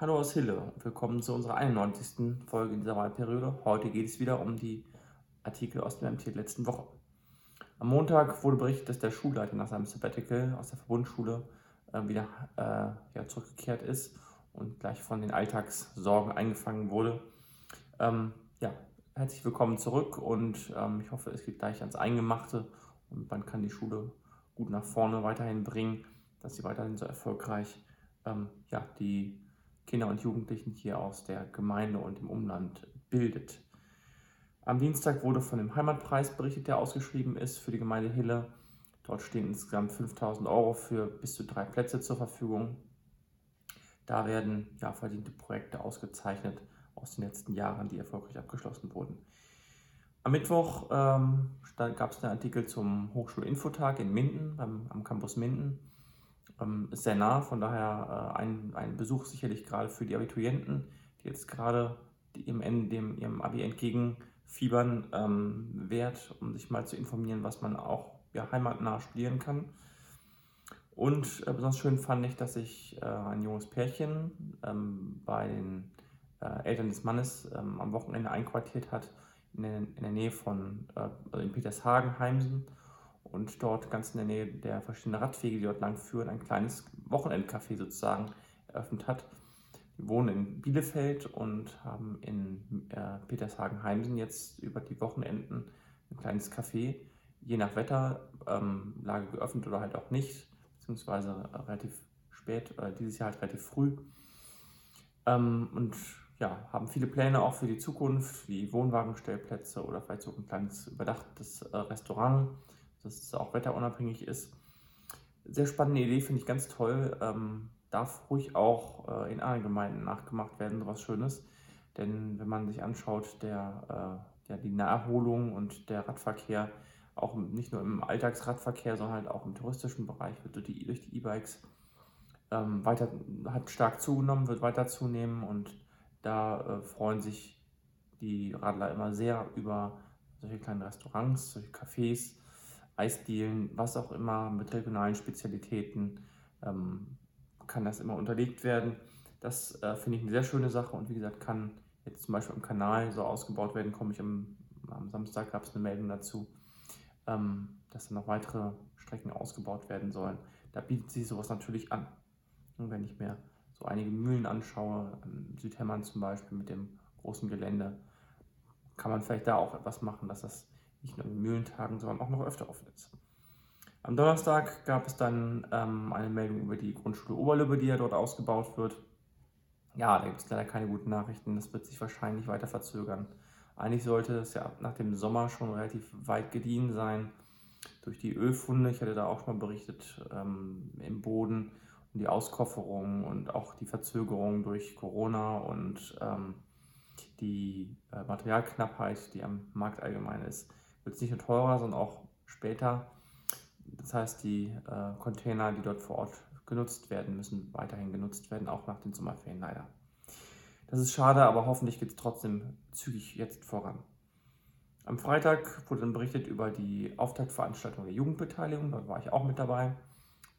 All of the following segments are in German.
Hallo aus Hille und willkommen zu unserer 91. Folge in dieser Wahlperiode. Heute geht es wieder um die Artikel aus dem MT letzten Woche. Am Montag wurde berichtet, dass der Schulleiter nach seinem Sabbatical aus der Verbundschule äh, wieder äh, ja, zurückgekehrt ist und gleich von den Alltagssorgen eingefangen wurde. Ähm, ja, herzlich willkommen zurück und ähm, ich hoffe, es geht gleich ans Eingemachte und man kann die Schule gut nach vorne weiterhin bringen, dass sie weiterhin so erfolgreich ähm, ja, die Kinder und Jugendlichen hier aus der Gemeinde und dem Umland bildet. Am Dienstag wurde von dem Heimatpreis berichtet, der ausgeschrieben ist für die Gemeinde Hille. Dort stehen insgesamt 5000 Euro für bis zu drei Plätze zur Verfügung. Da werden ja, verdiente Projekte ausgezeichnet aus den letzten Jahren, die erfolgreich abgeschlossen wurden. Am Mittwoch ähm, gab es einen Artikel zum Hochschulinfotag in Minden, beim, am Campus Minden ähm, ist sehr nah, von daher äh, ein, ein Besuch sicherlich gerade für die Abiturienten, die jetzt gerade dem, dem ihrem Abi entgegenfiebern, ähm, wert, um sich mal zu informieren, was man auch ja, heimatnah studieren kann. Und äh, besonders schön fand ich, dass sich äh, ein junges Pärchen ähm, bei den äh, Eltern des Mannes ähm, am Wochenende einquartiert hat, in der, in der Nähe von, äh, also in Petershagen, Heimsen und dort ganz in der Nähe der verschiedenen Radwege, die dort lang führen, ein kleines Wochenendcafé sozusagen eröffnet hat. Die wohnen in Bielefeld und haben in äh, Petershagen-Heimsen jetzt über die Wochenenden ein kleines Café, je nach Wetterlage ähm, geöffnet oder halt auch nicht, beziehungsweise relativ spät, äh, dieses Jahr halt relativ früh. Ähm, und ja, haben viele Pläne auch für die Zukunft, wie Wohnwagenstellplätze oder vielleicht so ein kleines überdachtes äh, Restaurant dass es auch wetterunabhängig ist. Sehr spannende Idee, finde ich ganz toll. Ähm, darf ruhig auch äh, in anderen Gemeinden nachgemacht werden, sowas Schönes. Denn wenn man sich anschaut, der, äh, ja, die Naherholung und der Radverkehr, auch nicht nur im Alltagsradverkehr, sondern halt auch im touristischen Bereich, wird durch die E-Bikes ähm, weiter, hat stark zugenommen, wird weiter zunehmen und da äh, freuen sich die Radler immer sehr über solche kleinen Restaurants, solche Cafés, Eisdielen, was auch immer, mit regionalen Spezialitäten ähm, kann das immer unterlegt werden. Das äh, finde ich eine sehr schöne Sache und wie gesagt, kann jetzt zum Beispiel im Kanal so ausgebaut werden, komme ich am, am Samstag, gab es eine Meldung dazu, ähm, dass dann noch weitere Strecken ausgebaut werden sollen. Da bietet sich sowas natürlich an. Und wenn ich mir so einige Mühlen anschaue, an Südhemmern zum Beispiel mit dem großen Gelände, kann man vielleicht da auch etwas machen, dass das nicht nur in Mühlentagen, sondern auch noch öfter offen ist. Am Donnerstag gab es dann ähm, eine Meldung über die Grundschule Oberlübbe, die ja dort ausgebaut wird. Ja, da gibt es leider keine guten Nachrichten. Das wird sich wahrscheinlich weiter verzögern. Eigentlich sollte es ja nach dem Sommer schon relativ weit gediehen sein. Durch die Ölfunde, ich hatte da auch schon mal berichtet, ähm, im Boden und die Auskofferung und auch die Verzögerung durch Corona und ähm, die äh, Materialknappheit, die am Markt allgemein ist, wird es nicht nur teurer, sondern auch später. Das heißt, die äh, Container, die dort vor Ort genutzt werden, müssen weiterhin genutzt werden, auch nach den Sommerferien leider. Das ist schade, aber hoffentlich geht es trotzdem zügig jetzt voran. Am Freitag wurde dann berichtet über die Auftaktveranstaltung der Jugendbeteiligung. Dort war ich auch mit dabei.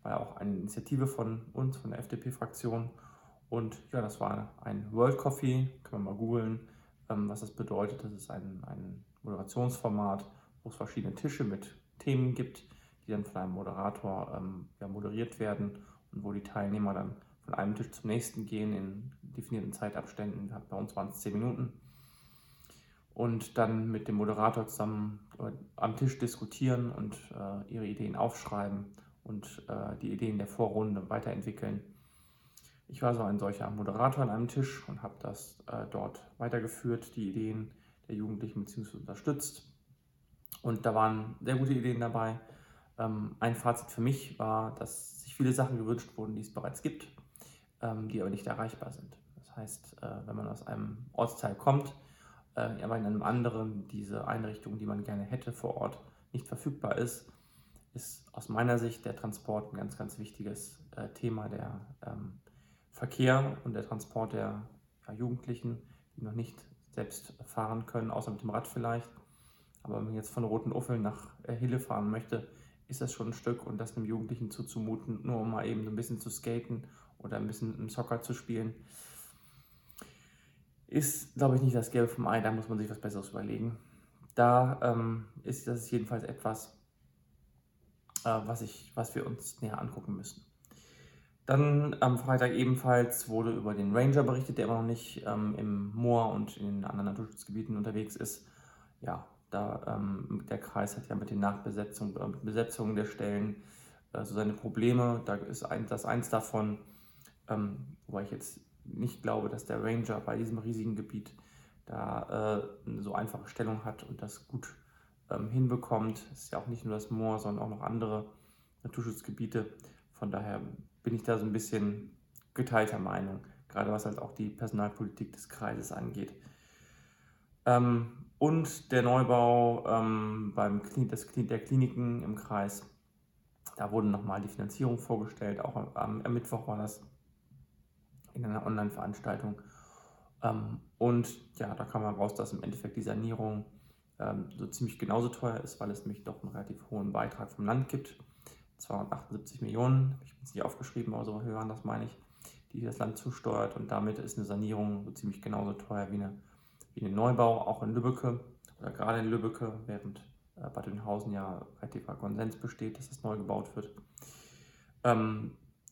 War ja auch eine Initiative von uns, von der FDP-Fraktion. Und ja, das war ein World Coffee. Kann man mal googeln, ähm, was das bedeutet. Das ist ein, ein Moderationsformat, wo es verschiedene Tische mit Themen gibt, die dann von einem Moderator ähm, ja, moderiert werden und wo die Teilnehmer dann von einem Tisch zum nächsten gehen in definierten Zeitabständen. Bei uns waren es zehn Minuten. Und dann mit dem Moderator zusammen äh, am Tisch diskutieren und äh, ihre Ideen aufschreiben und äh, die Ideen der Vorrunde weiterentwickeln. Ich war so ein solcher Moderator an einem Tisch und habe das äh, dort weitergeführt, die Ideen der Jugendlichen bzw. unterstützt und da waren sehr gute Ideen dabei. Ähm, ein Fazit für mich war, dass sich viele Sachen gewünscht wurden, die es bereits gibt, ähm, die aber nicht erreichbar sind. Das heißt, äh, wenn man aus einem Ortsteil kommt, äh, aber in einem anderen diese Einrichtung, die man gerne hätte vor Ort, nicht verfügbar ist, ist aus meiner Sicht der Transport ein ganz, ganz wichtiges äh, Thema. Der ähm, Verkehr und der Transport der Jugendlichen, die noch nicht selbst fahren können, außer mit dem Rad vielleicht aber wenn man jetzt von Roten Uffeln nach äh, Hille fahren möchte, ist das schon ein Stück und das einem Jugendlichen zuzumuten, nur um mal eben so ein bisschen zu skaten oder ein bisschen im Soccer zu spielen. ist, glaube ich, nicht das Gelbe vom Ei, da muss man sich was Besseres überlegen. Da ähm, ist das jedenfalls etwas, äh, was, ich, was wir uns näher angucken müssen. Dann am Freitag ebenfalls wurde über den Ranger berichtet, der immer noch nicht ähm, im Moor und in den anderen Naturschutzgebieten unterwegs ist. Ja, da ähm, der Kreis hat ja mit den Nachbesetzungen, äh, mit Besetzungen der Stellen äh, so seine Probleme. Da ist ein, das eins davon, ähm, wobei ich jetzt nicht glaube, dass der Ranger bei diesem riesigen Gebiet da äh, eine so einfache Stellung hat und das gut ähm, hinbekommt. Es ist ja auch nicht nur das Moor, sondern auch noch andere Naturschutzgebiete. Von daher bin ich da so ein bisschen geteilter Meinung, gerade was halt auch die Personalpolitik des Kreises angeht. Ähm, und der Neubau ähm, beim Klin das Klin der Kliniken im Kreis, da wurde nochmal die Finanzierung vorgestellt, auch am, am Mittwoch war das in einer Online-Veranstaltung. Ähm, und ja, da kam man raus, dass im Endeffekt die Sanierung ähm, so ziemlich genauso teuer ist, weil es nämlich doch einen relativ hohen Beitrag vom Land gibt. 278 Millionen, ich bin es nicht aufgeschrieben, aber so hören, das meine ich, die das Land zusteuert und damit ist eine Sanierung so ziemlich genauso teuer wie, eine, wie ein Neubau, auch in Lübbecke oder gerade in Lübbecke, während äh, Bad Dünhausen ja relativer Konsens besteht, dass es neu gebaut wird. Ähm,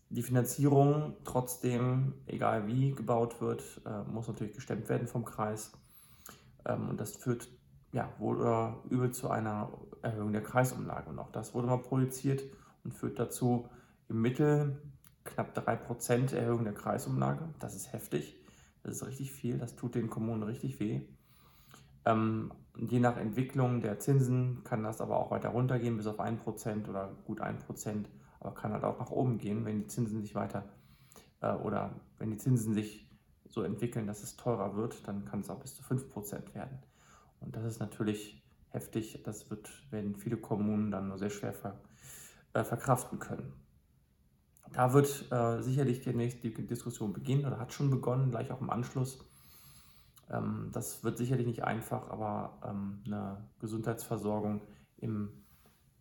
die Finanzierung trotzdem, egal wie gebaut wird, äh, muss natürlich gestemmt werden vom Kreis. Ähm, und das führt ja, wohl oder übel zu einer Erhöhung der Kreisumlage. Und auch das wurde mal projiziert und führt dazu im Mittel knapp 3% Erhöhung der Kreisumlage. Das ist heftig, das ist richtig viel, das tut den Kommunen richtig weh. Ähm, je nach Entwicklung der Zinsen kann das aber auch weiter runtergehen, bis auf 1% oder gut 1%, aber kann halt auch nach oben gehen, wenn die Zinsen sich weiter äh, oder wenn die Zinsen sich so entwickeln, dass es teurer wird, dann kann es auch bis zu 5% werden. Und das ist natürlich heftig, das wird, werden viele Kommunen dann nur sehr schwer ver äh, verkraften können. Da wird äh, sicherlich demnächst die Diskussion beginnen oder hat schon begonnen, gleich auch im Anschluss. Ähm, das wird sicherlich nicht einfach, aber ähm, eine Gesundheitsversorgung im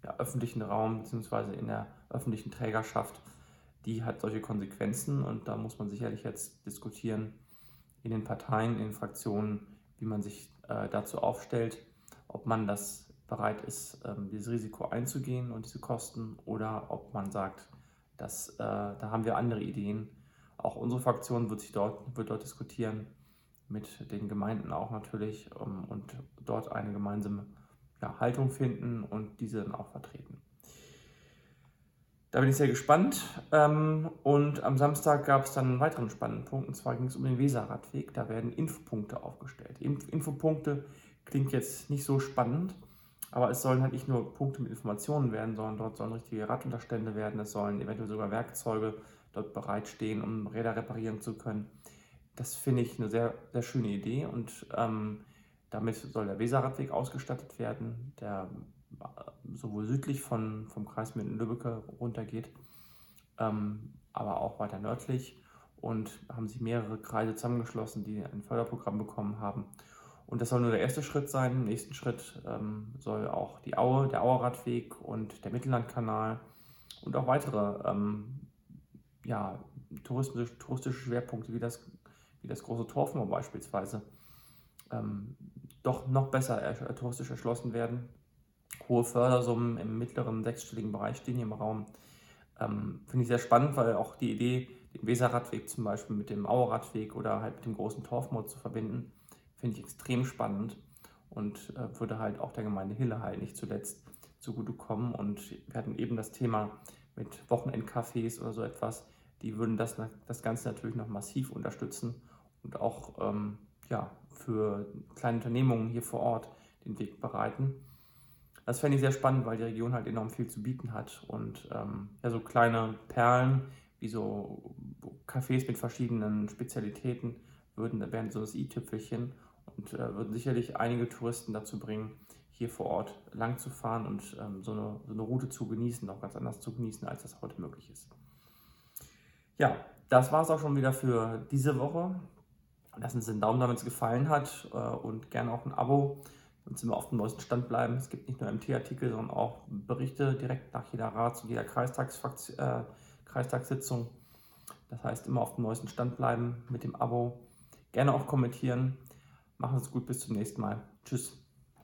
ja, öffentlichen Raum bzw. in der öffentlichen Trägerschaft, die hat solche Konsequenzen und da muss man sicherlich jetzt diskutieren in den Parteien, in den Fraktionen, wie man sich äh, dazu aufstellt, ob man das bereit ist, ähm, dieses Risiko einzugehen und diese Kosten oder ob man sagt, dass, äh, da haben wir andere Ideen. Auch unsere Fraktion wird sich dort, wird dort diskutieren, mit den Gemeinden auch natürlich ähm, und dort eine gemeinsame ja, Haltung finden und diese dann auch vertreten. Da bin ich sehr gespannt. Ähm, und am Samstag gab es dann einen weiteren spannenden Punkt, und zwar ging es um den Weserradweg. Da werden Infopunkte aufgestellt. Infopunkte klingt jetzt nicht so spannend, aber es sollen halt nicht nur Punkte mit Informationen werden, sondern dort sollen richtige Radunterstände werden. Es sollen eventuell sogar Werkzeuge dort bereitstehen, um Räder reparieren zu können. Das finde ich eine sehr, sehr schöne Idee und ähm, damit soll der Weserradweg ausgestattet werden, der äh, sowohl südlich von, vom Kreis Minden-Lübbecke runtergeht, ähm, aber auch weiter nördlich. Und haben sich mehrere Kreise zusammengeschlossen, die ein Förderprogramm bekommen haben. Und das soll nur der erste Schritt sein. Im nächsten Schritt ähm, soll auch die Aue, der Auerradweg und der Mittellandkanal und auch weitere ähm, ja, touristische, touristische Schwerpunkte wie das, wie das große Torfmoor beispielsweise ähm, doch noch besser er, touristisch erschlossen werden. Hohe Fördersummen im mittleren sechsstelligen Bereich stehen hier im Raum. Ähm, Finde ich sehr spannend, weil auch die Idee, den Weserradweg zum Beispiel mit dem Auerradweg oder halt mit dem großen Torfmoor zu verbinden, finde ich extrem spannend und äh, würde halt auch der Gemeinde Hille halt nicht zuletzt zugutekommen. Und wir hatten eben das Thema mit Wochenendcafés oder so etwas, die würden das, das Ganze natürlich noch massiv unterstützen und auch ähm, ja, für kleine Unternehmungen hier vor Ort den Weg bereiten. Das fände ich sehr spannend, weil die Region halt enorm viel zu bieten hat und ähm, ja, so kleine Perlen wie so Cafés mit verschiedenen Spezialitäten würden, wären so das i-Tüpfelchen und äh, würden sicherlich einige Touristen dazu bringen, hier vor Ort lang zu fahren und ähm, so, eine, so eine Route zu genießen, auch ganz anders zu genießen, als das heute möglich ist. Ja, das war es auch schon wieder für diese Woche. Lassen Sie einen Daumen da, wenn es gefallen hat äh, und gerne auch ein Abo, damit Sie immer auf dem neuesten Stand bleiben. Es gibt nicht nur MT-Artikel, sondern auch Berichte direkt nach jeder Rats- und jeder äh, Kreistagssitzung. Das heißt, immer auf dem neuesten Stand bleiben mit dem Abo Gerne auch kommentieren. Machen Sie es gut, bis zum nächsten Mal. Tschüss.